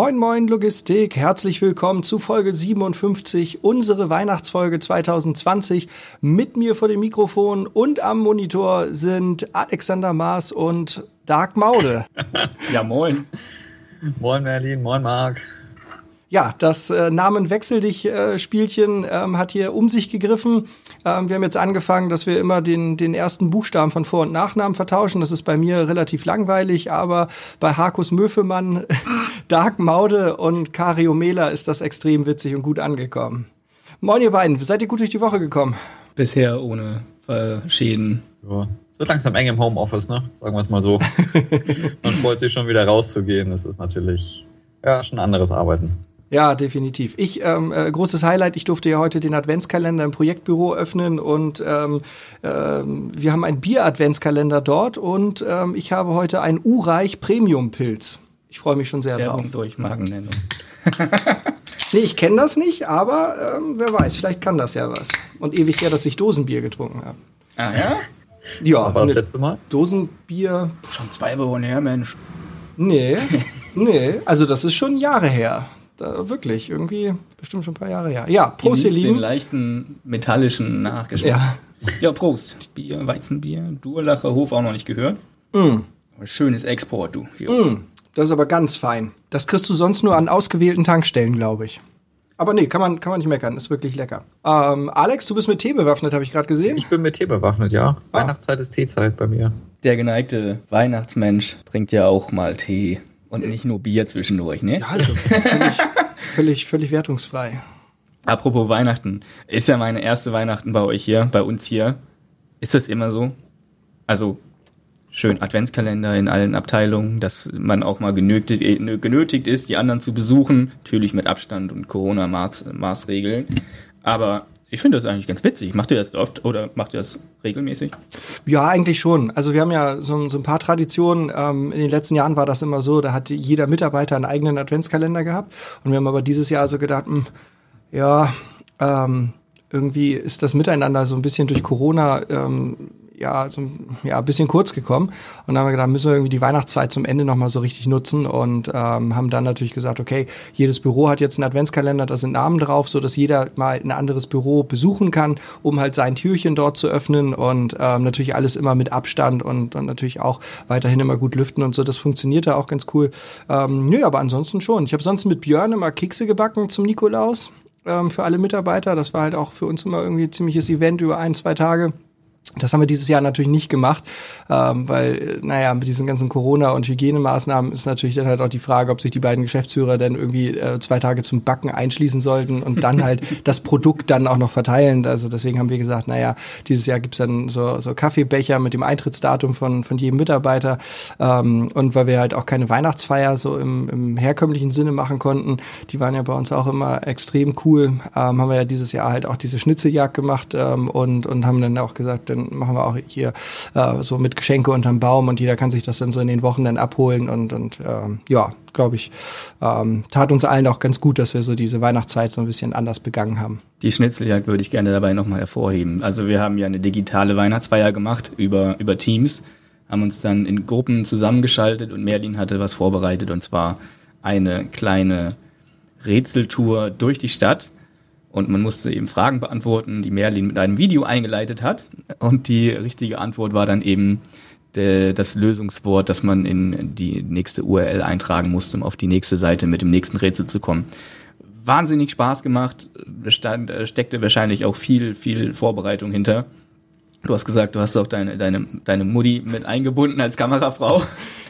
Moin Moin Logistik, herzlich willkommen zu Folge 57, unsere Weihnachtsfolge 2020. Mit mir vor dem Mikrofon und am Monitor sind Alexander Maas und Dark Maude. ja, moin. Moin Merlin, moin Marc. Ja, das äh, Namenwechsel dich äh, Spielchen ähm, hat hier um sich gegriffen. Ähm, wir haben jetzt angefangen, dass wir immer den, den ersten Buchstaben von Vor- und Nachnamen vertauschen. Das ist bei mir relativ langweilig, aber bei Harkus Möfemann, Dark Maude und Kario Mela ist das extrem witzig und gut angekommen. Moin ihr beiden, seid ihr gut durch die Woche gekommen? Bisher ohne äh, Schäden. Ja. Es wird langsam eng im Homeoffice, ne? Sagen wir es mal so. Man freut sich schon wieder rauszugehen. Das ist natürlich ja schon anderes Arbeiten. Ja, definitiv. Ich, ähm, äh, großes Highlight, ich durfte ja heute den Adventskalender im Projektbüro öffnen und ähm, ähm, wir haben einen Bier-Adventskalender dort und ähm, ich habe heute einen Ureich Premium-Pilz. Ich freue mich schon sehr Werbung drauf. durch Markennennung. nee, ich kenne das nicht, aber ähm, wer weiß, vielleicht kann das ja was. Und ewig her, dass ich Dosenbier getrunken habe. Ah ja? Ja. War das letzte Mal? Dosenbier. Schon zwei Wochen her, Mensch. Nee, nee, also das ist schon Jahre her. Da, wirklich, irgendwie bestimmt schon ein paar Jahre her. Ja, Prost, Genießt den leichten metallischen Nachgeschmack. Ja. Ja, Prost. Bier, Weizenbier, Durlacher Hof auch noch nicht gehört. Mm. Schönes Export, du. Mm. Das ist aber ganz fein. Das kriegst du sonst nur an ausgewählten Tankstellen, glaube ich. Aber nee, kann man, kann man nicht meckern. Ist wirklich lecker. Ähm, Alex, du bist mit Tee bewaffnet, habe ich gerade gesehen. Ich bin mit Tee bewaffnet, ja. Ah. Weihnachtszeit ist Teezeit bei mir. Der geneigte Weihnachtsmensch trinkt ja auch mal Tee und nicht nur Bier zwischendurch, ne? Ja, also völlig, völlig, völlig wertungsfrei. Apropos Weihnachten, ist ja meine erste Weihnachten bei euch hier, bei uns hier. Ist das immer so? Also schön Adventskalender in allen Abteilungen, dass man auch mal genötigt, äh, genötigt ist, die anderen zu besuchen, natürlich mit Abstand und Corona-Maßregeln. Aber ich finde das eigentlich ganz witzig. Macht ihr das oft oder macht ihr das regelmäßig? Ja, eigentlich schon. Also wir haben ja so, so ein paar Traditionen. Ähm, in den letzten Jahren war das immer so, da hat jeder Mitarbeiter einen eigenen Adventskalender gehabt. Und wir haben aber dieses Jahr so gedacht, mh, ja, ähm, irgendwie ist das Miteinander so ein bisschen durch Corona ähm, ja, so ja, ein bisschen kurz gekommen. Und dann haben wir gedacht, müssen wir irgendwie die Weihnachtszeit zum Ende nochmal so richtig nutzen und ähm, haben dann natürlich gesagt, okay, jedes Büro hat jetzt einen Adventskalender, da sind Namen drauf, so dass jeder mal ein anderes Büro besuchen kann, um halt sein Türchen dort zu öffnen und ähm, natürlich alles immer mit Abstand und, und natürlich auch weiterhin immer gut lüften und so. Das funktioniert da auch ganz cool. Ähm, nö, aber ansonsten schon. Ich habe sonst mit Björn immer Kekse gebacken zum Nikolaus ähm, für alle Mitarbeiter. Das war halt auch für uns immer irgendwie ziemliches Event über ein, zwei Tage. Das haben wir dieses Jahr natürlich nicht gemacht, ähm, weil, naja, mit diesen ganzen Corona- und Hygienemaßnahmen ist natürlich dann halt auch die Frage, ob sich die beiden Geschäftsführer dann irgendwie äh, zwei Tage zum Backen einschließen sollten und dann halt das Produkt dann auch noch verteilen. Also deswegen haben wir gesagt, naja, dieses Jahr gibt's dann so, so Kaffeebecher mit dem Eintrittsdatum von, von jedem Mitarbeiter. Ähm, und weil wir halt auch keine Weihnachtsfeier so im, im herkömmlichen Sinne machen konnten, die waren ja bei uns auch immer extrem cool, ähm, haben wir ja dieses Jahr halt auch diese Schnitzeljagd gemacht ähm, und, und haben dann auch gesagt, dann machen wir auch hier äh, so mit Geschenke unterm Baum und jeder kann sich das dann so in den Wochen dann abholen und, und ähm, ja, glaube ich, ähm, tat uns allen auch ganz gut, dass wir so diese Weihnachtszeit so ein bisschen anders begangen haben. Die Schnitzeljagd würde ich gerne dabei nochmal hervorheben. Also wir haben ja eine digitale Weihnachtsfeier gemacht über, über Teams, haben uns dann in Gruppen zusammengeschaltet und Merlin hatte was vorbereitet und zwar eine kleine Rätseltour durch die Stadt und man musste eben Fragen beantworten, die Merlin mit einem Video eingeleitet hat. Und die richtige Antwort war dann eben de, das Lösungswort, das man in die nächste URL eintragen musste, um auf die nächste Seite mit dem nächsten Rätsel zu kommen. Wahnsinnig Spaß gemacht, stand, steckte wahrscheinlich auch viel, viel Vorbereitung hinter. Du hast gesagt, du hast auch deine, deine, deine Mutti mit eingebunden als Kamerafrau.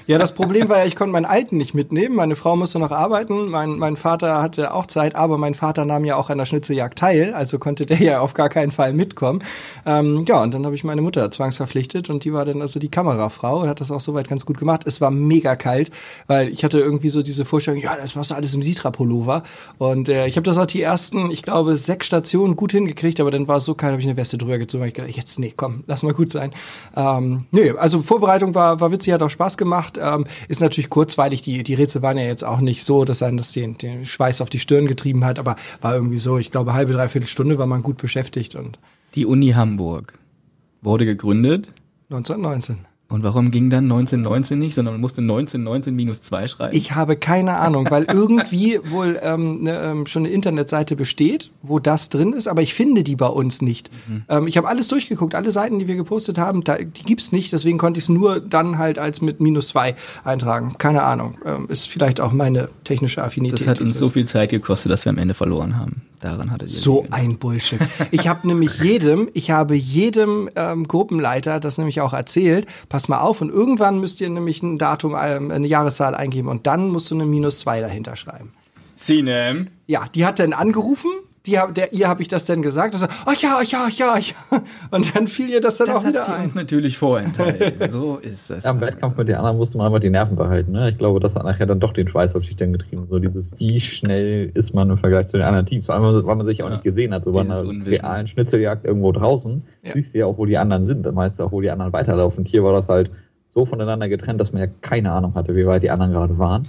Ja, das Problem war ja, ich konnte meinen Alten nicht mitnehmen. Meine Frau musste noch arbeiten. Mein, mein Vater hatte auch Zeit, aber mein Vater nahm ja auch an der Schnitzeljagd teil, also konnte der ja auf gar keinen Fall mitkommen. Ähm, ja, und dann habe ich meine Mutter zwangsverpflichtet und die war dann also die Kamerafrau und hat das auch soweit ganz gut gemacht. Es war mega kalt, weil ich hatte irgendwie so diese Vorstellung, ja, das machst du alles im Sitra-Pullover. Und äh, ich habe das auch die ersten, ich glaube, sechs Stationen gut hingekriegt, aber dann war es so kalt, habe ich eine Weste drüber gezogen. Ich gedacht, jetzt, nee, komm, lass mal gut sein. Ähm, nö, also Vorbereitung war, war witzig, hat auch Spaß gemacht. Ähm, ist natürlich kurzweilig. Die, die Rätsel waren ja jetzt auch nicht so, dass einen das den, den Schweiß auf die Stirn getrieben hat, aber war irgendwie so, ich glaube, halbe, dreiviertel Stunde war man gut beschäftigt und Die Uni Hamburg wurde gegründet 1919. Und warum ging dann 1919 nicht, sondern man musste 1919 minus 2 schreiben? Ich habe keine Ahnung, weil irgendwie wohl ähm, ne, ähm, schon eine Internetseite besteht, wo das drin ist, aber ich finde die bei uns nicht. Mhm. Ähm, ich habe alles durchgeguckt, alle Seiten, die wir gepostet haben, da, die gibt's nicht, deswegen konnte ich es nur dann halt als mit minus 2 eintragen. Keine Ahnung. Ähm, ist vielleicht auch meine technische Affinität. Das hat uns so viel Zeit gekostet, dass wir am Ende verloren haben. Daran hatte So ein Bullshit. Ich habe nämlich jedem, ich habe jedem ähm, Gruppenleiter das nämlich auch erzählt, pass mal auf und irgendwann müsst ihr nämlich ein Datum, ähm, eine Jahreszahl eingeben und dann musst du eine minus zwei dahinter schreiben. Sinem. Ja, die hat dann angerufen die, der, ihr habe ich das denn gesagt. Und so, ach ja, ach ja, ach ja, ach ja. Und dann fiel ihr das dann das auch wieder hat ein. uns natürlich vorenthalten. so ist das. Ja, Im Wettkampf mit den anderen musste man einfach die Nerven behalten. Ne? Ich glaube, das hat nachher dann doch den Schweiß auf die Stirn getrieben. So dieses, wie schnell ist man im Vergleich zu den anderen Teams. Vor allem, weil man sich auch ja. nicht gesehen hat. So bei einer Unwissen. realen Schnitzeljagd irgendwo draußen ja. siehst du ja auch, wo die anderen sind. Dann weißt du auch, wo die anderen weiterlaufen. Und hier war das halt so voneinander getrennt, dass man ja keine Ahnung hatte, wie weit die anderen gerade waren.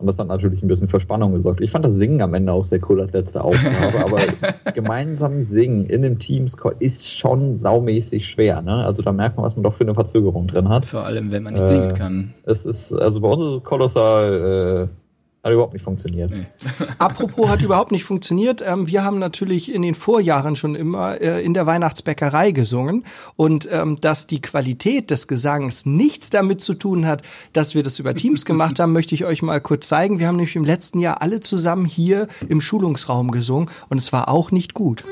Und das hat natürlich ein bisschen für Spannung gesorgt. Ich fand das Singen am Ende auch sehr cool als letzte Aufgabe, aber gemeinsam singen in einem Teamscore ist schon saumäßig schwer. Ne? Also da merkt man, was man doch für eine Verzögerung drin hat. Vor allem, wenn man nicht äh, singen kann. Es ist, also bei uns ist es kolossal äh, hat überhaupt nicht funktioniert. Nee. Apropos hat überhaupt nicht funktioniert. Ähm, wir haben natürlich in den Vorjahren schon immer äh, in der Weihnachtsbäckerei gesungen und ähm, dass die Qualität des Gesangs nichts damit zu tun hat, dass wir das über Teams gemacht haben, möchte ich euch mal kurz zeigen. Wir haben nämlich im letzten Jahr alle zusammen hier im Schulungsraum gesungen und es war auch nicht gut.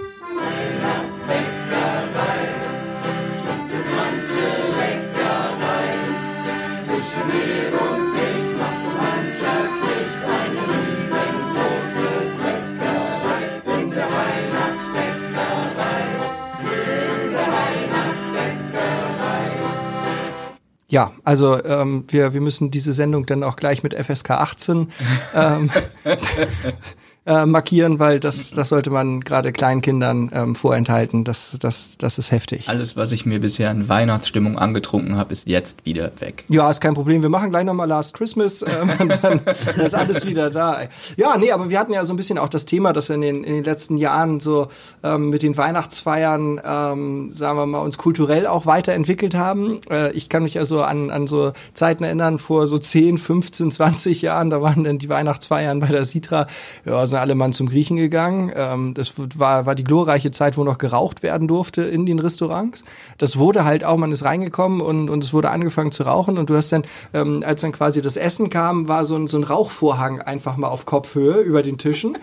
Ja, also ähm, wir, wir müssen diese Sendung dann auch gleich mit FSK 18 ähm, äh, markieren, weil das, das sollte man gerade Kleinkindern ähm, vorenthalten. Das, das, das ist heftig. Alles, was ich mir bisher in Weihnachtsstimmung angetrunken habe, ist jetzt wieder weg. Ja, ist kein Problem. Wir machen gleich nochmal Last Christmas ähm, und dann ist alles wieder da. Ja, nee, aber wir hatten ja so ein bisschen auch das Thema, dass wir in den, in den letzten Jahren so ähm, mit den Weihnachtsfeiern, ähm, sagen wir mal, uns kulturell auch weiterentwickelt haben. Äh, ich kann mich also an, an so Zeiten erinnern, vor so 10, 15, 20 Jahren, da waren dann die Weihnachtsfeiern bei der Sitra, ja, so sind alle Mann zum Griechen gegangen. Ähm, das war, war die glorreiche Zeit, wo noch geraucht werden durfte in den Restaurants. Das wurde halt auch, man ist reingekommen und, und es wurde angefangen zu rauchen und du hast dann, ähm, als dann quasi das Essen kam, war so ein, so ein Rauchvorhang einfach mal auf Kopfhöhe über den Tischen.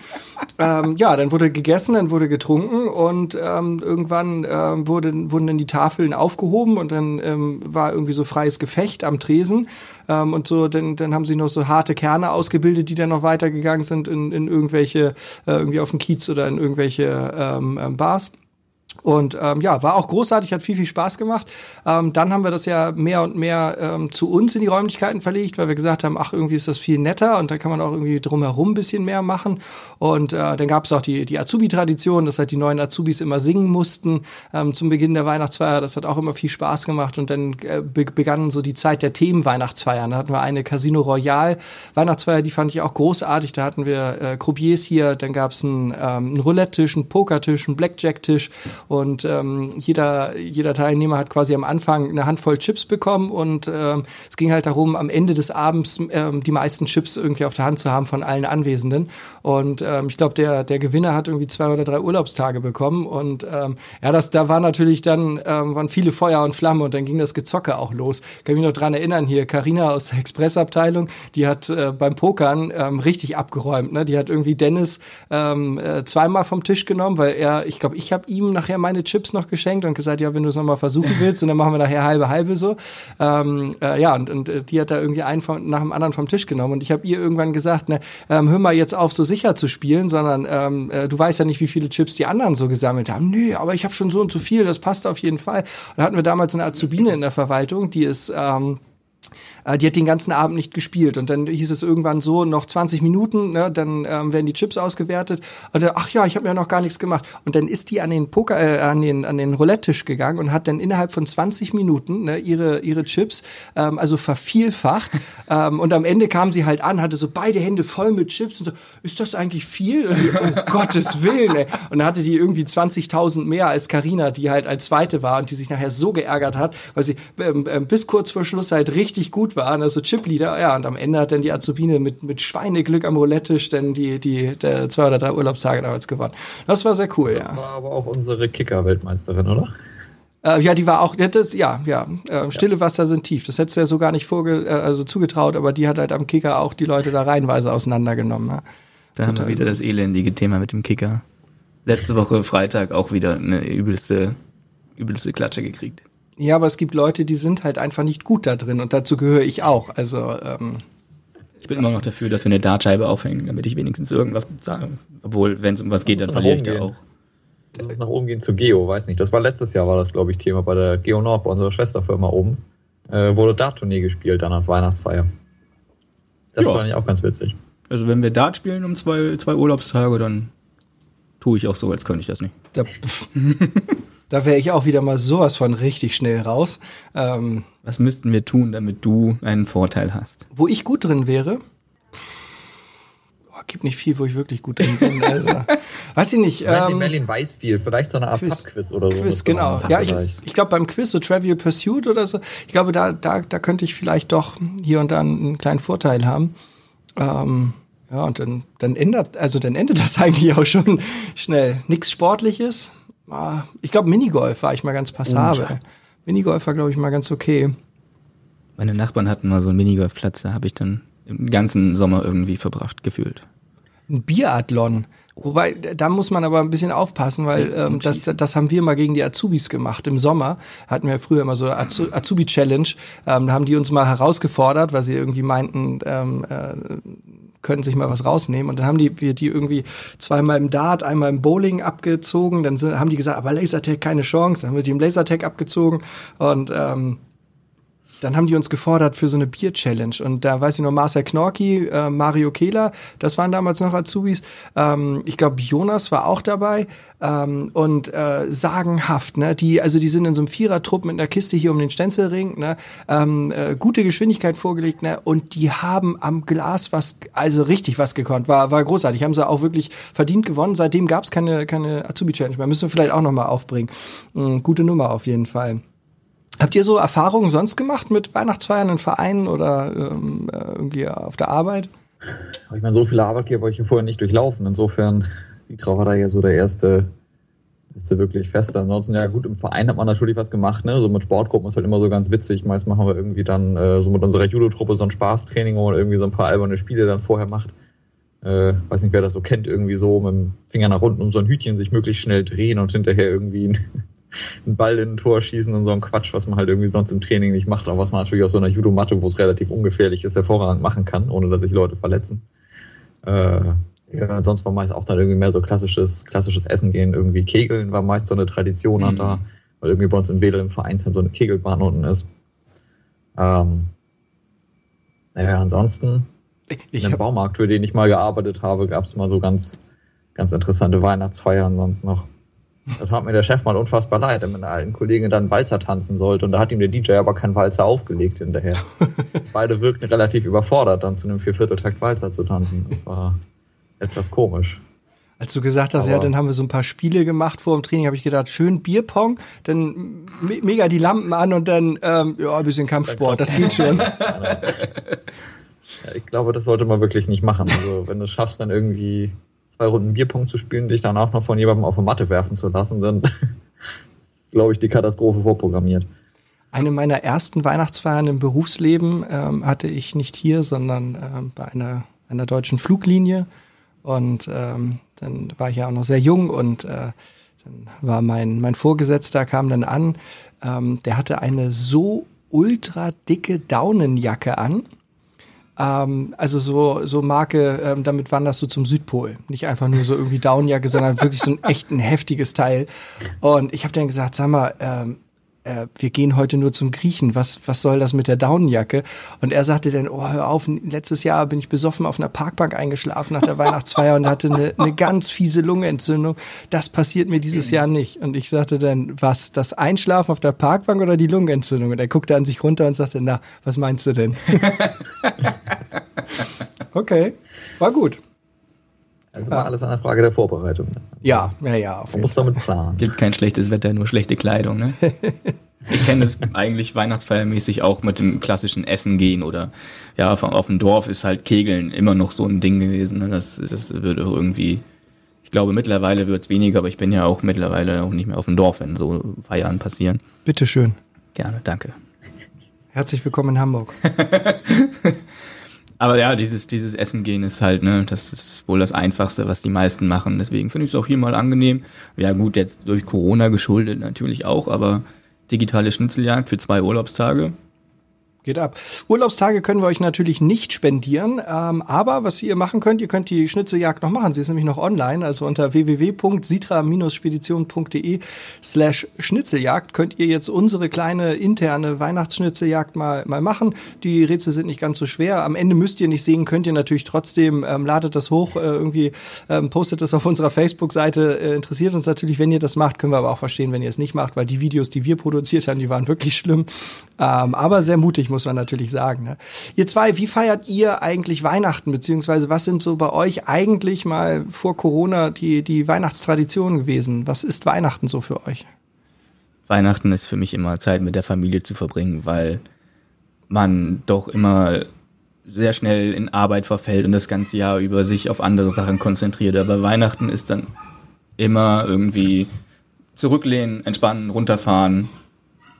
ähm, ja, dann wurde gegessen, dann wurde getrunken und ähm, irgendwann ähm, wurde, wurden dann die Tafeln aufgehoben und dann ähm, war irgendwie so freies Gefecht am Tresen. Ähm, und so, dann, dann haben sie noch so harte Kerne ausgebildet, die dann noch weitergegangen sind in, in irgendwelche, äh, irgendwie auf dem Kiez oder in irgendwelche ähm, ähm Bars. Und ähm, ja, war auch großartig, hat viel, viel Spaß gemacht. Ähm, dann haben wir das ja mehr und mehr ähm, zu uns in die Räumlichkeiten verlegt, weil wir gesagt haben, ach, irgendwie ist das viel netter und da kann man auch irgendwie drumherum ein bisschen mehr machen. Und äh, dann gab es auch die, die Azubi-Tradition, dass halt die neuen Azubis immer singen mussten ähm, zum Beginn der Weihnachtsfeier. Das hat auch immer viel Spaß gemacht. Und dann äh, begann so die Zeit der Themen-Weihnachtsfeiern. Da hatten wir eine Casino Royale Weihnachtsfeier, die fand ich auch großartig. Da hatten wir äh, Croupiers hier, dann gab es einen, ähm, einen Roulette-Tisch, einen Pokertisch, einen Blackjack-Tisch und ähm, jeder, jeder Teilnehmer hat quasi am Anfang eine Handvoll Chips bekommen und ähm, es ging halt darum, am Ende des Abends ähm, die meisten Chips irgendwie auf der Hand zu haben von allen Anwesenden. Und ähm, ich glaube, der, der Gewinner hat irgendwie zwei oder drei Urlaubstage bekommen. Und ähm, ja, das, da war natürlich dann, ähm, waren viele Feuer und Flamme und dann ging das Gezocke auch los. Ich kann mich noch dran erinnern, hier Karina aus der Expressabteilung, die hat äh, beim Pokern ähm, richtig abgeräumt. Ne? Die hat irgendwie Dennis ähm, äh, zweimal vom Tisch genommen, weil er, ich glaube, ich habe ihm nachher nachher meine Chips noch geschenkt und gesagt, ja, wenn du es nochmal versuchen willst, und dann machen wir nachher halbe halbe so. Ähm, äh, ja, und, und äh, die hat da irgendwie einen von, nach dem anderen vom Tisch genommen. Und ich habe ihr irgendwann gesagt, ne, ähm, hör mal jetzt auf, so sicher zu spielen, sondern ähm, äh, du weißt ja nicht, wie viele Chips die anderen so gesammelt haben. Nö, aber ich habe schon so und so viel, das passt auf jeden Fall. Und da hatten wir damals eine Azubine in der Verwaltung, die ist ähm, äh, die hat den ganzen Abend nicht gespielt. Und dann hieß es irgendwann so, noch 20 Minuten, ne, dann ähm, werden die Chips ausgewertet. Und dann, ach ja, ich habe ja noch gar nichts gemacht. Und dann ist die an den Poker, äh, an den, an den Roulette-Tisch gegangen und hat dann innerhalb von 20 Minuten ne, ihre, ihre Chips, ähm, also vervielfacht. ähm, und am Ende kam sie halt an, hatte so beide Hände voll mit Chips und so, ist das eigentlich viel? Und, oh Gottes Willen, ey. Und dann hatte die irgendwie 20.000 mehr als Karina, die halt als Zweite war und die sich nachher so geärgert hat, weil sie ähm, ähm bis kurz vor Schluss halt richtig gut waren, also Chip-Leader, ja, und am Ende hat dann die Azubine mit, mit Schweineglück am Roulette-Tisch dann die, die, der zwei oder drei Urlaubstage damals gewonnen. Das war sehr cool, das ja. Das war aber auch unsere Kicker-Weltmeisterin, oder? Äh, ja, die war auch, das, ja, ja, äh, stille ja. Wasser sind tief. Das hättest du ja so gar nicht vorge äh, also zugetraut, aber die hat halt am Kicker auch die Leute da reihenweise auseinandergenommen. Ja. Da Total haben wir wieder das elendige Thema mit dem Kicker. Letzte Woche Freitag auch wieder eine übelste, übelste Klatsche gekriegt. Ja, aber es gibt Leute, die sind halt einfach nicht gut da drin und dazu gehöre ich auch. Also ähm, ich bin immer noch dafür, dass wir eine Dartscheibe aufhängen, damit ich wenigstens irgendwas sage. Obwohl, wenn es um was geht, dann verliere ich da auch. Du musst nach oben gehen zu Geo, weiß nicht. Das war letztes Jahr, war das, glaube ich, Thema bei der Geo Nord, bei unserer Schwesterfirma oben. Äh, wurde Dart-Tournee gespielt dann als Weihnachtsfeier. Das ja. fand ich auch ganz witzig. Also wenn wir Dart spielen um zwei, zwei Urlaubstage, dann tue ich auch so, als könnte ich das nicht. Da, Da wäre ich auch wieder mal sowas von richtig schnell raus. Ähm, Was müssten wir tun, damit du einen Vorteil hast? Wo ich gut drin wäre? Oh, gibt nicht viel, wo ich wirklich gut drin bin. Also, weiß ich nicht. Ähm, Merlin weiß viel, vielleicht so eine Art Quiz, Quiz oder so. Quiz, genau. Ja, ich, ich glaube beim Quiz, so Trivial Pursuit oder so, ich glaube, da, da, da könnte ich vielleicht doch hier und da einen kleinen Vorteil haben. Ähm, ja, und dann, dann ändert, also dann endet das eigentlich auch schon schnell. Nichts Sportliches, ich glaube, Minigolf war ich mal ganz passabel. Oh, Minigolf war, glaube ich, mal ganz okay. Meine Nachbarn hatten mal so einen Minigolfplatz, da habe ich dann den ganzen Sommer irgendwie verbracht, gefühlt. Ein Biathlon. Wobei, da muss man aber ein bisschen aufpassen, weil ähm, das, das haben wir mal gegen die Azubis gemacht. Im Sommer hatten wir früher immer so Azubi-Challenge. Ähm, da haben die uns mal herausgefordert, weil sie irgendwie meinten, ähm, äh, können sich mal was rausnehmen. Und dann haben die, wir die irgendwie zweimal im Dart, einmal im Bowling abgezogen. Dann sind, haben die gesagt, aber Lasertag keine Chance. Dann haben wir die im Lasertag abgezogen. Und ähm, dann haben die uns gefordert für so eine Bier-Challenge. Und da weiß ich noch, Marcel Knorki, äh, Mario Kehler, das waren damals noch Azubis. Ähm, ich glaube, Jonas war auch dabei. Ähm, und äh, sagenhaft, ne? Die, also die sind in so einem Vierertrupp mit einer Kiste hier um den Stenzelring, ne? Ähm, äh, gute Geschwindigkeit vorgelegt, ne? Und die haben am Glas was, also richtig was gekonnt. War, war großartig. Haben sie auch wirklich verdient gewonnen. Seitdem gab es keine, keine Azubi-Challenge mehr. Müssen wir vielleicht auch noch mal aufbringen. Mhm, gute Nummer auf jeden Fall. Habt ihr so Erfahrungen sonst gemacht mit Weihnachtsfeiern in Vereinen oder ähm, äh, irgendwie auf der Arbeit? Ich meine, so viele Arbeitgeber habe ich hier vorher nicht durchlaufen. Insofern, die Trau war da ja so der erste, erste wirklich feste. Ansonsten, ja gut, im Verein hat man natürlich was gemacht, ne? So mit Sportgruppen ist halt immer so ganz witzig. Meist machen wir irgendwie dann äh, so mit unserer Judo-Truppe so ein Spaßtraining, wo man irgendwie so ein paar alberne Spiele dann vorher macht. Äh, weiß nicht, wer das so kennt, irgendwie so mit dem Finger nach unten um so ein Hütchen sich möglichst schnell drehen und hinterher irgendwie einen Ball in ein Tor schießen und so ein Quatsch, was man halt irgendwie sonst im Training nicht macht, aber was man natürlich auf so einer Judomatte, wo es relativ ungefährlich ist, hervorragend machen kann, ohne dass sich Leute verletzen. Äh, ja, sonst war meist auch dann irgendwie mehr so klassisches, klassisches Essen gehen. Irgendwie Kegeln war meist so eine Tradition mhm. da, weil irgendwie bei uns in Wedel im Vereinsheim so eine Kegelbahn unten ist. Ähm, naja, ansonsten, ich in dem Baumarkt, für den ich mal gearbeitet habe, gab es mal so ganz, ganz interessante Weihnachtsfeiern sonst noch. Das hat mir der Chef mal unfassbar leid, wenn eine alten Kollegin dann Walzer tanzen sollte und da hat ihm der DJ aber keinen Walzer aufgelegt hinterher. Beide wirkten relativ überfordert, dann zu einem Viervierteltakt Walzer zu tanzen. Das war etwas komisch. Als du gesagt hast, aber ja, dann haben wir so ein paar Spiele gemacht vor dem Training, habe ich gedacht, schön Bierpong, dann me mega die Lampen an und dann ähm, ja, ein bisschen Kampfsport, das geht schon. Ja, ich glaube, das sollte man wirklich nicht machen. Also wenn du es schaffst, dann irgendwie zwei Runden Bierpong zu spielen, dich danach noch von jemandem auf die Matte werfen zu lassen, dann ist, glaube ich, die Katastrophe vorprogrammiert. Eine meiner ersten Weihnachtsfeiern im Berufsleben ähm, hatte ich nicht hier, sondern ähm, bei einer, einer deutschen Fluglinie. Und ähm, dann war ich ja auch noch sehr jung und äh, dann war mein, mein Vorgesetzter, kam dann an, ähm, der hatte eine so ultra dicke Daunenjacke an ähm, also so, so Marke, ähm, damit wanderst du zum Südpol. Nicht einfach nur so irgendwie Downjacke, sondern wirklich so ein echt ein heftiges Teil. Und ich habe dann gesagt, sag mal, ähm, äh, wir gehen heute nur zum Griechen, was, was soll das mit der Daunenjacke? Und er sagte dann, oh, hör auf, letztes Jahr bin ich besoffen auf einer Parkbank eingeschlafen nach der Weihnachtsfeier und hatte eine, eine ganz fiese Lungenentzündung. Das passiert mir dieses Jahr nicht. Und ich sagte dann, was, das Einschlafen auf der Parkbank oder die Lungenentzündung? Und er guckte an sich runter und sagte, na, was meinst du denn? okay, war gut. Also war alles eine Frage der Vorbereitung. Ja, ja, ja. Man muss damit planen. Gibt kein schlechtes Wetter, nur schlechte Kleidung, ne? ich kenne das eigentlich weihnachtsfeiermäßig auch mit dem klassischen Essen gehen oder ja, auf dem Dorf ist halt Kegeln immer noch so ein Ding gewesen. Ne? Das, das würde irgendwie, ich glaube mittlerweile wird es weniger, aber ich bin ja auch mittlerweile auch nicht mehr auf dem Dorf, wenn so Feiern passieren. Bitteschön. Gerne, danke. Herzlich willkommen in Hamburg. Aber ja, dieses, dieses Essen gehen ist halt, ne, das ist wohl das Einfachste, was die meisten machen. Deswegen finde ich es auch hier mal angenehm. Ja, gut, jetzt durch Corona geschuldet natürlich auch, aber digitale Schnitzeljagd für zwei Urlaubstage Geht ab. Urlaubstage können wir euch natürlich nicht spendieren, ähm, aber was ihr machen könnt, ihr könnt die Schnitzeljagd noch machen. Sie ist nämlich noch online, also unter www.sitra-spedition.de slash Schnitzeljagd könnt ihr jetzt unsere kleine interne Weihnachtsschnitzeljagd mal, mal machen. Die Rätsel sind nicht ganz so schwer. Am Ende müsst ihr nicht sehen, könnt ihr natürlich trotzdem, ähm, ladet das hoch, äh, irgendwie ähm, postet das auf unserer Facebook-Seite. Äh, interessiert uns natürlich, wenn ihr das macht, können wir aber auch verstehen, wenn ihr es nicht macht, weil die Videos, die wir produziert haben, die waren wirklich schlimm. Ähm, aber sehr mutig, muss man natürlich sagen. Ne? Ihr zwei, wie feiert ihr eigentlich Weihnachten, beziehungsweise was sind so bei euch eigentlich mal vor Corona die, die Weihnachtstraditionen gewesen? Was ist Weihnachten so für euch? Weihnachten ist für mich immer Zeit mit der Familie zu verbringen, weil man doch immer sehr schnell in Arbeit verfällt und das ganze Jahr über sich auf andere Sachen konzentriert. Aber Weihnachten ist dann immer irgendwie zurücklehnen, entspannen, runterfahren,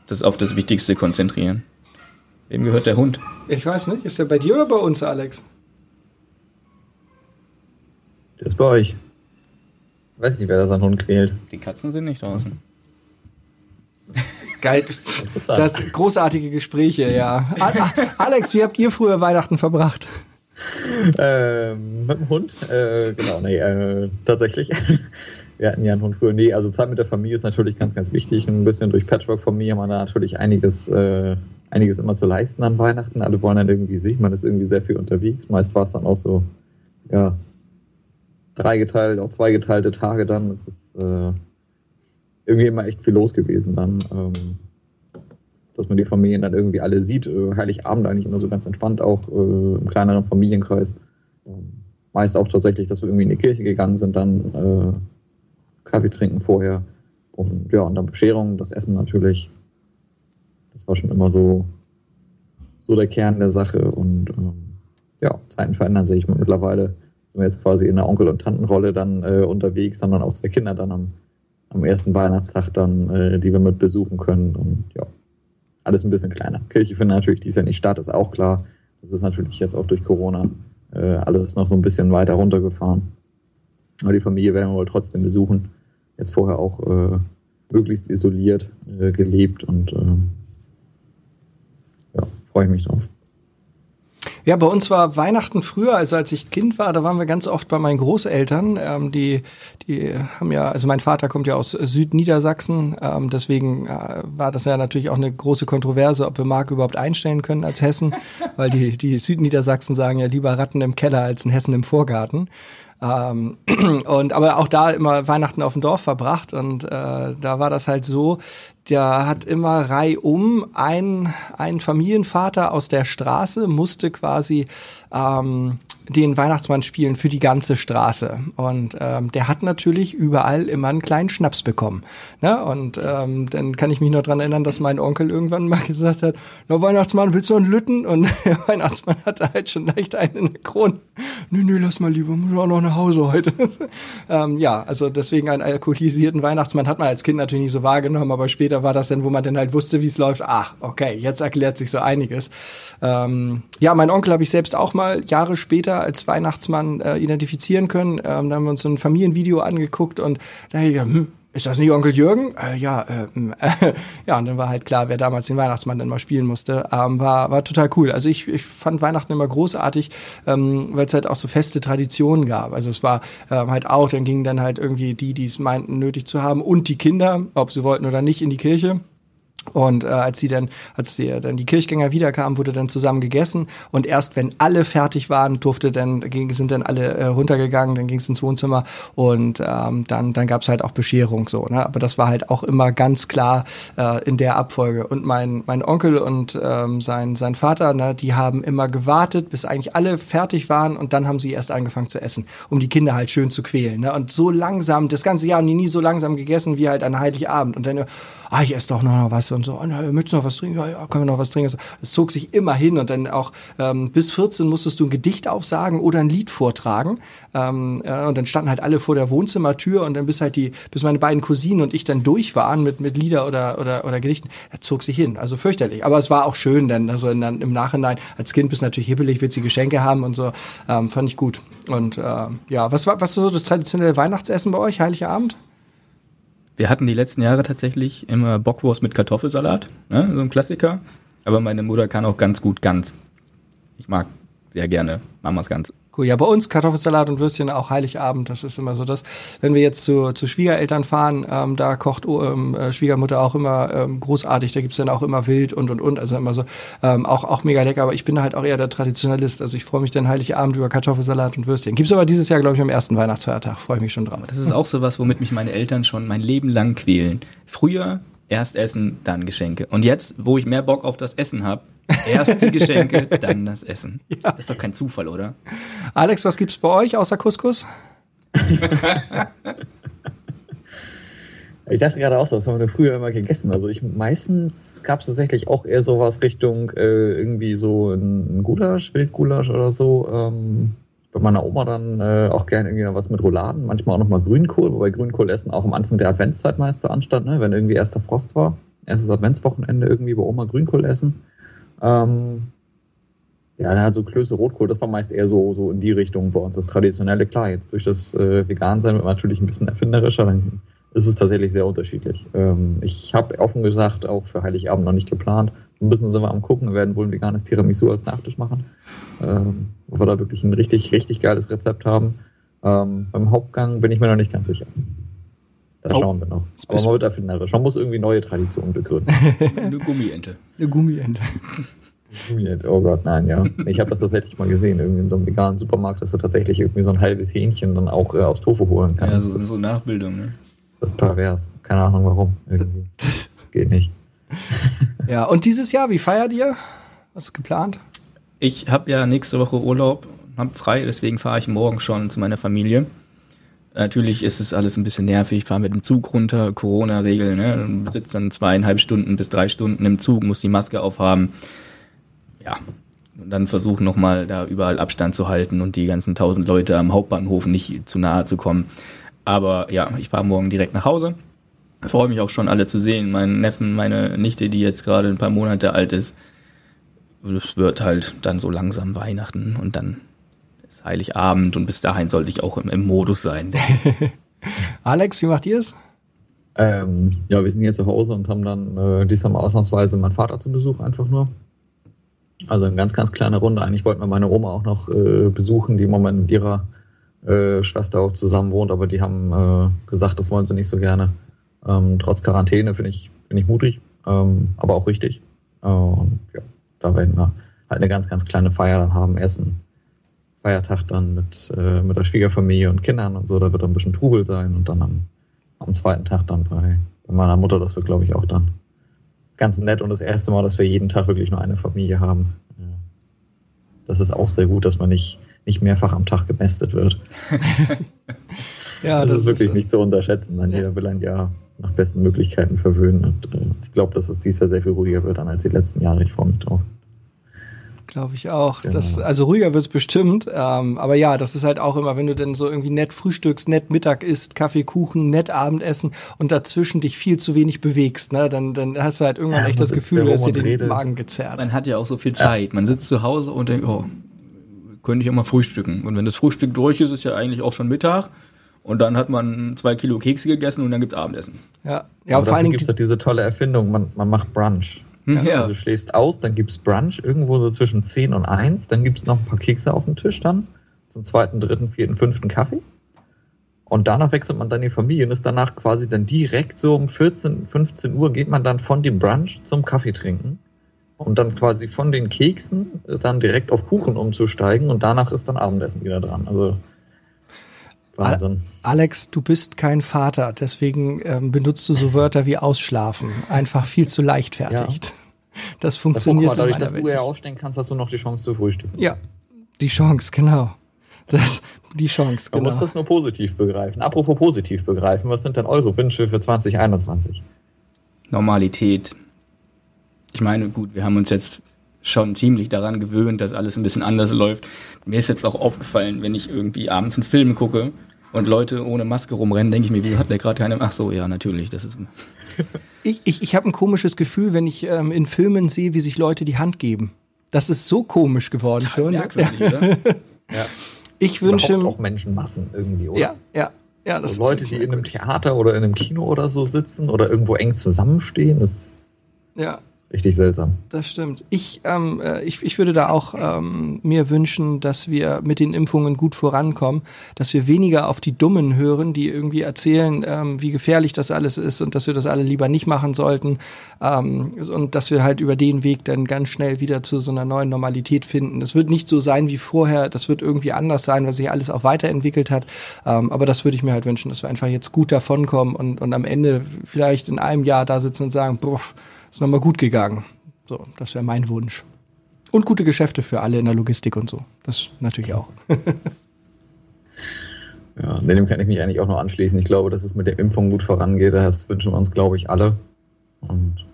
das auf das Wichtigste konzentrieren. Wem gehört der Hund? Ich weiß nicht. Ist der bei dir oder bei uns, Alex? Der ist bei euch. Ich weiß nicht, wer da seinen Hund quält. Die Katzen sind nicht draußen. Geil. Das großartige Gespräche, ja. Alex, wie habt ihr früher Weihnachten verbracht? Ähm, mit dem Hund? Äh, genau, nee, äh, tatsächlich. Wir hatten ja einen Hund früher. Nee, also Zeit mit der Familie ist natürlich ganz, ganz wichtig. Ein bisschen durch Patchwork von mir haben wir da natürlich einiges, äh, einiges immer zu leisten an Weihnachten. Alle wollen dann irgendwie sich. Man ist irgendwie sehr viel unterwegs. Meist war es dann auch so, ja, dreigeteilt, auch zweigeteilte Tage dann. Es ist äh, irgendwie immer echt viel los gewesen dann. Ähm, dass man die Familien dann irgendwie alle sieht. Äh, Heiligabend eigentlich immer so ganz entspannt auch äh, im kleineren Familienkreis. Ähm, meist auch tatsächlich, dass wir irgendwie in die Kirche gegangen sind, dann äh, Kaffee trinken vorher. Und ja, und dann Bescherung, das Essen natürlich. Das war schon immer so, so der Kern der Sache. Und ähm, ja, Zeiten verändern sich. Mittlerweile sind wir jetzt quasi in der Onkel- und Tantenrolle dann äh, unterwegs, haben dann auch zwei Kinder dann am, am ersten Weihnachtstag dann, äh, die wir mit besuchen können. Und ja, alles ein bisschen kleiner. Kirche findet natürlich dies Jahr nicht statt, ist auch klar. Das ist natürlich jetzt auch durch Corona äh, alles noch so ein bisschen weiter runtergefahren. Aber die Familie werden wir wohl trotzdem besuchen jetzt vorher auch äh, möglichst isoliert äh, gelebt und äh, ja, freue ich mich drauf. Ja, bei uns war Weihnachten früher, also als ich Kind war, da waren wir ganz oft bei meinen Großeltern. Ähm, die, die haben ja, also mein Vater kommt ja aus Südniedersachsen, ähm, deswegen äh, war das ja natürlich auch eine große Kontroverse, ob wir Mark überhaupt einstellen können als Hessen, weil die, die Südniedersachsen sagen ja lieber Ratten im Keller als ein Hessen im Vorgarten. Ähm, und aber auch da immer Weihnachten auf dem Dorf verbracht und äh, da war das halt so, der hat immer reihum ein, ein Familienvater aus der Straße musste quasi ähm, den Weihnachtsmann spielen für die ganze Straße. Und ähm, der hat natürlich überall immer einen kleinen Schnaps bekommen. Ne? Und ähm, dann kann ich mich noch dran erinnern, dass mein Onkel irgendwann mal gesagt hat, na Weihnachtsmann, willst du einen Lütten? Und der Weihnachtsmann hatte halt schon leicht einen in der Krone. Nö, nö, lass mal lieber, muss auch noch nach Hause heute. ähm, ja, also deswegen einen alkoholisierten Weihnachtsmann hat man als Kind natürlich nicht so wahrgenommen, aber später war das dann, wo man dann halt wusste, wie es läuft. Ah, okay, jetzt erklärt sich so einiges. Ähm, ja, mein Onkel habe ich selbst auch mal Jahre später als Weihnachtsmann äh, identifizieren können. Ähm, da haben wir uns so ein Familienvideo angeguckt und da ich, hm, ist das nicht Onkel Jürgen? Äh, ja, äh, äh, ja, und dann war halt klar, wer damals den Weihnachtsmann dann mal spielen musste. Ähm, war, war total cool. Also ich, ich fand Weihnachten immer großartig, ähm, weil es halt auch so feste Traditionen gab. Also es war ähm, halt auch, dann gingen dann halt irgendwie die, die es meinten, nötig zu haben und die Kinder, ob sie wollten oder nicht, in die Kirche. Und äh, als die dann, als die, dann die Kirchgänger wiederkamen, wurde dann zusammen gegessen. Und erst wenn alle fertig waren, durfte dann, ging, sind dann alle äh, runtergegangen, dann ging es ins Wohnzimmer und ähm, dann, dann gab es halt auch Bescherung so. Ne? Aber das war halt auch immer ganz klar äh, in der Abfolge. Und mein, mein Onkel und ähm, sein, sein Vater, ne, die haben immer gewartet, bis eigentlich alle fertig waren und dann haben sie erst angefangen zu essen, um die Kinder halt schön zu quälen. Ne? Und so langsam, das ganze Jahr haben die nie so langsam gegessen wie halt an Heiligabend. Und dann ah, ich esse doch noch was und so, oh, na, möchtest du noch was trinken? Ja, ja, können wir noch was trinken? Das zog sich immer hin und dann auch ähm, bis 14 musstest du ein Gedicht aufsagen oder ein Lied vortragen. Ähm, äh, und dann standen halt alle vor der Wohnzimmertür und dann bis halt die, bis meine beiden Cousinen und ich dann durch waren mit, mit Lieder oder, oder, oder Gedichten, das zog sich hin. Also fürchterlich. Aber es war auch schön dann, also in, dann im Nachhinein, als Kind bist du natürlich hibbelig, willst du Geschenke haben und so, ähm, fand ich gut. Und äh, ja, was war, was ist so das traditionelle Weihnachtsessen bei euch, Heiliger Abend? Wir hatten die letzten Jahre tatsächlich immer Bockwurst mit Kartoffelsalat, ne? so ein Klassiker. Aber meine Mutter kann auch ganz gut Gans. Ich mag sehr gerne Mamas Gans. Cool. Ja, bei uns Kartoffelsalat und Würstchen auch Heiligabend. Das ist immer so das. Wenn wir jetzt zu, zu Schwiegereltern fahren, ähm, da kocht oh, ähm, äh, Schwiegermutter auch immer ähm, großartig. Da gibt's dann auch immer Wild und und und. Also immer so ähm, auch, auch mega lecker. Aber ich bin halt auch eher der Traditionalist. Also ich freue mich dann Heiligabend über Kartoffelsalat und Würstchen. Gibt's aber dieses Jahr, glaube ich, am ersten Weihnachtsfeiertag. Freue ich mich schon drauf. Das ist auch so was, womit mich meine Eltern schon mein Leben lang quälen. Früher erst essen, dann Geschenke. Und jetzt, wo ich mehr Bock auf das Essen habe, Erst die Geschenke, dann das Essen. Ja. Das ist doch kein Zufall, oder? Alex, was gibt's bei euch außer Couscous? ich dachte gerade auch so, das haben wir früher immer gegessen. Also ich meistens gab es tatsächlich auch eher sowas Richtung äh, irgendwie so ein, ein Gulasch, Wildgulasch oder so. Ähm, bei meiner Oma dann äh, auch gerne irgendwie noch was mit Rouladen, manchmal auch nochmal Grünkohl, wobei Grünkohl essen auch am Anfang der Adventszeit meist so anstand, ne? wenn irgendwie erster Frost war. Erstes Adventswochenende irgendwie bei Oma Grünkohl essen. Ähm, ja, dann halt so Klöße Rotkohl, das war meist eher so, so in die Richtung bei uns. Das Traditionelle, klar, jetzt durch das äh, Vegan-Sein wird man natürlich ein bisschen erfinderischer, dann ist es tatsächlich sehr unterschiedlich. Ähm, ich habe offen gesagt auch für Heiligabend noch nicht geplant. Ein bisschen sind wir am gucken, wir werden wohl ein veganes Tiramisu als Nachtisch machen. Ähm, wo wir da wirklich ein richtig, richtig geiles Rezept haben. Ähm, beim Hauptgang bin ich mir noch nicht ganz sicher. Da oh, schauen wir noch. Aber man wird erfinderisch. Man muss irgendwie neue Traditionen begründen. Eine Gummiente. Eine Gummiente. Gummiente, oh Gott, nein, ja. Ich habe das tatsächlich mal gesehen, irgendwie in so einem veganen Supermarkt, dass du tatsächlich irgendwie so ein halbes Hähnchen dann auch äh, aus Tofu holen kannst. Ja, so, so Nachbildung, ne? Das ist pervers. Keine Ahnung warum. Irgendwie. Das geht nicht. Ja, und dieses Jahr, wie feiert ihr? Was ist geplant? Ich habe ja nächste Woche Urlaub, habe frei, deswegen fahre ich morgen schon zu meiner Familie. Natürlich ist es alles ein bisschen nervig, fahr mit dem Zug runter, Corona-Regel, ne? Sitzt dann zweieinhalb Stunden bis drei Stunden im Zug, musst die Maske aufhaben. Ja. Und dann versuchen nochmal da überall Abstand zu halten und die ganzen tausend Leute am Hauptbahnhof nicht zu nahe zu kommen. Aber ja, ich fahre morgen direkt nach Hause. Freue mich auch schon alle zu sehen. Mein Neffen, meine Nichte, die jetzt gerade ein paar Monate alt ist. Es wird halt dann so langsam Weihnachten und dann Heiligabend und bis dahin sollte ich auch im, im Modus sein. Alex, wie macht ihr es? Ähm, ja, wir sind hier zu Hause und haben dann äh, diesmal ausnahmsweise meinen Vater zu Besuch einfach nur. Also eine ganz, ganz kleine Runde. Eigentlich wollten wir meine Oma auch noch äh, besuchen, die im Moment mit ihrer äh, Schwester auch zusammen wohnt, aber die haben äh, gesagt, das wollen sie nicht so gerne. Ähm, trotz Quarantäne finde ich, finde ich mutig, ähm, aber auch richtig. und ja, da werden wir halt eine ganz, ganz kleine Feier dann haben, essen, Feiertag dann mit, äh, mit der Schwiegerfamilie und Kindern und so, da wird dann ein bisschen Trubel sein und dann am, am zweiten Tag dann bei, bei meiner Mutter, das wird glaube ich auch dann ganz nett und das erste Mal, dass wir jeden Tag wirklich nur eine Familie haben. Das ist auch sehr gut, dass man nicht, nicht mehrfach am Tag gemästet wird. ja, das, das, ist wirklich ist nicht zu unterschätzen. Dann ja. Jeder will ein Jahr nach besten Möglichkeiten verwöhnen. Und, äh, ich glaube, dass es dieses Jahr sehr viel ruhiger wird dann als die letzten Jahre. Ich freue mich drauf. Glaube ich auch. Genau. Das, also ruhiger wird's bestimmt. Ähm, aber ja, das ist halt auch immer, wenn du denn so irgendwie nett frühstückst, nett Mittag isst, Kaffee, Kuchen, nett Abendessen und dazwischen dich viel zu wenig bewegst, ne? dann, dann hast du halt irgendwann ja, echt das Gefühl, du hast dir den redet. Magen gezerrt. Man hat ja auch so viel Zeit. Man sitzt zu Hause und denkt, oh, könnte ich auch mal frühstücken. Und wenn das Frühstück durch ist, ist ja eigentlich auch schon Mittag. Und dann hat man zwei Kilo Kekse gegessen und dann gibt's Abendessen. Ja, ja vor allem gibt's doch diese tolle Erfindung, man, man macht Brunch. Ja, ja. Also du schläfst aus, dann gibt's Brunch irgendwo so zwischen 10 und 1, dann gibt's noch ein paar Kekse auf dem Tisch dann, zum zweiten, dritten, vierten, fünften Kaffee. Und danach wechselt man dann die Familie und ist danach quasi dann direkt so um 14, 15 Uhr geht man dann von dem Brunch zum Kaffee trinken und dann quasi von den Keksen dann direkt auf Kuchen umzusteigen und danach ist dann Abendessen wieder dran. Also Wahnsinn. Alex, du bist kein Vater, deswegen ähm, benutzt du so Wörter wie ausschlafen. Einfach viel zu leichtfertig. Ja. Das funktioniert. Mal, dadurch, dass Welt du ja aufstehen kannst, hast du noch die Chance zu frühstücken. Ja, die Chance, genau. Das, die Chance, genau. Man muss das nur positiv begreifen. Apropos positiv begreifen, was sind denn eure Wünsche für 2021? Normalität. Ich meine, gut, wir haben uns jetzt schon ziemlich daran gewöhnt, dass alles ein bisschen anders läuft. Mir ist jetzt auch aufgefallen, wenn ich irgendwie abends einen Film gucke und Leute ohne Maske rumrennen, denke ich mir, wieso hat der gerade keine? Ach so, ja, natürlich, das ist. ich ich, ich habe ein komisches Gefühl, wenn ich ähm, in Filmen sehe, wie sich Leute die Hand geben. Das ist so komisch geworden Total schon. Merkwürdig, ja. oder? ja. Ich wünsche. auch Menschenmassen irgendwie, oder? Ja, ja. Ja, das so Leute, die in einem Theater oder in einem Kino oder so sitzen oder irgendwo eng zusammenstehen, das ja richtig seltsam. Das stimmt. Ich, ähm, äh, ich, ich würde da auch ähm, mir wünschen, dass wir mit den Impfungen gut vorankommen, dass wir weniger auf die Dummen hören, die irgendwie erzählen, ähm, wie gefährlich das alles ist und dass wir das alle lieber nicht machen sollten ähm, und dass wir halt über den Weg dann ganz schnell wieder zu so einer neuen Normalität finden. Das wird nicht so sein wie vorher, das wird irgendwie anders sein, weil sich alles auch weiterentwickelt hat. Ähm, aber das würde ich mir halt wünschen, dass wir einfach jetzt gut davonkommen und, und am Ende vielleicht in einem Jahr da sitzen und sagen, boah, ist nochmal gut gegangen. So, das wäre mein Wunsch. Und gute Geschäfte für alle in der Logistik und so. Das natürlich auch. ja, dem kann ich mich eigentlich auch noch anschließen. Ich glaube, dass es mit der Impfung gut vorangeht. Das wünschen wir uns, glaube ich, alle. Und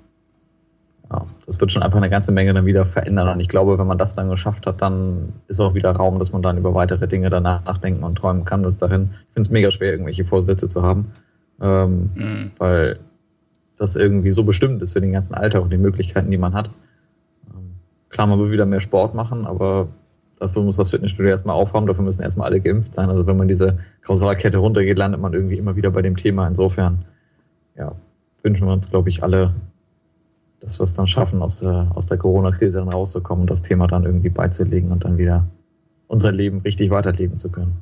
ja, das wird schon einfach eine ganze Menge dann wieder verändern. Und ich glaube, wenn man das dann geschafft hat, dann ist auch wieder Raum, dass man dann über weitere Dinge danach nachdenken und träumen kann bis dahin. Ich finde es mega schwer, irgendwelche Vorsätze zu haben. Ähm, mhm. Weil das irgendwie so bestimmt ist für den ganzen Alltag und die Möglichkeiten, die man hat. Ähm, klar, man will wieder mehr Sport machen, aber dafür muss das Fitnessstudio erstmal aufhaben, dafür müssen erstmal alle geimpft sein. Also wenn man diese Kausalkette runtergeht, landet man irgendwie immer wieder bei dem Thema. Insofern, ja, wünschen wir uns, glaube ich, alle, dass wir es dann schaffen, aus der, aus der Corona-Krise dann rauszukommen und das Thema dann irgendwie beizulegen und dann wieder unser Leben richtig weiterleben zu können.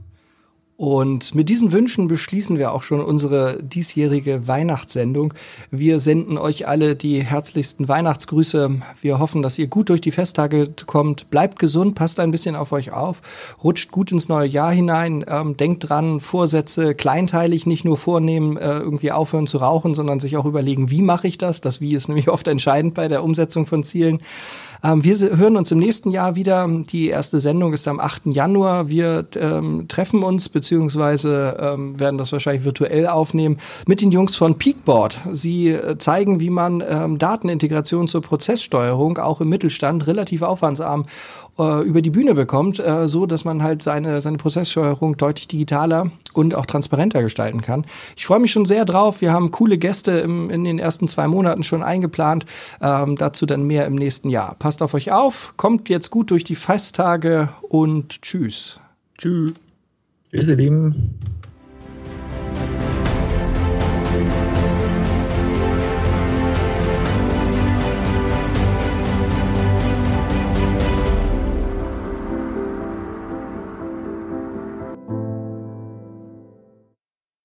Und mit diesen Wünschen beschließen wir auch schon unsere diesjährige Weihnachtssendung. Wir senden euch alle die herzlichsten Weihnachtsgrüße. Wir hoffen, dass ihr gut durch die Festtage kommt. Bleibt gesund, passt ein bisschen auf euch auf, rutscht gut ins neue Jahr hinein. Ähm, denkt dran, Vorsätze kleinteilig nicht nur vornehmen, äh, irgendwie aufhören zu rauchen, sondern sich auch überlegen, wie mache ich das? Das Wie ist nämlich oft entscheidend bei der Umsetzung von Zielen. Ähm, wir hören uns im nächsten Jahr wieder. Die erste Sendung ist am 8. Januar. Wir ähm, treffen uns, beziehungsweise ähm, werden das wahrscheinlich virtuell aufnehmen, mit den Jungs von Peakboard. Sie äh, zeigen, wie man ähm, Datenintegration zur Prozesssteuerung auch im Mittelstand relativ aufwandsarm äh, über die Bühne bekommt, äh, so dass man halt seine, seine Prozesssteuerung deutlich digitaler und auch transparenter gestalten kann. Ich freue mich schon sehr drauf. Wir haben coole Gäste im, in den ersten zwei Monaten schon eingeplant. Ähm, dazu dann mehr im nächsten Jahr. Passt auf euch auf, kommt jetzt gut durch die Festtage und tschüss. Tschüss. Tschüss, ihr Lieben.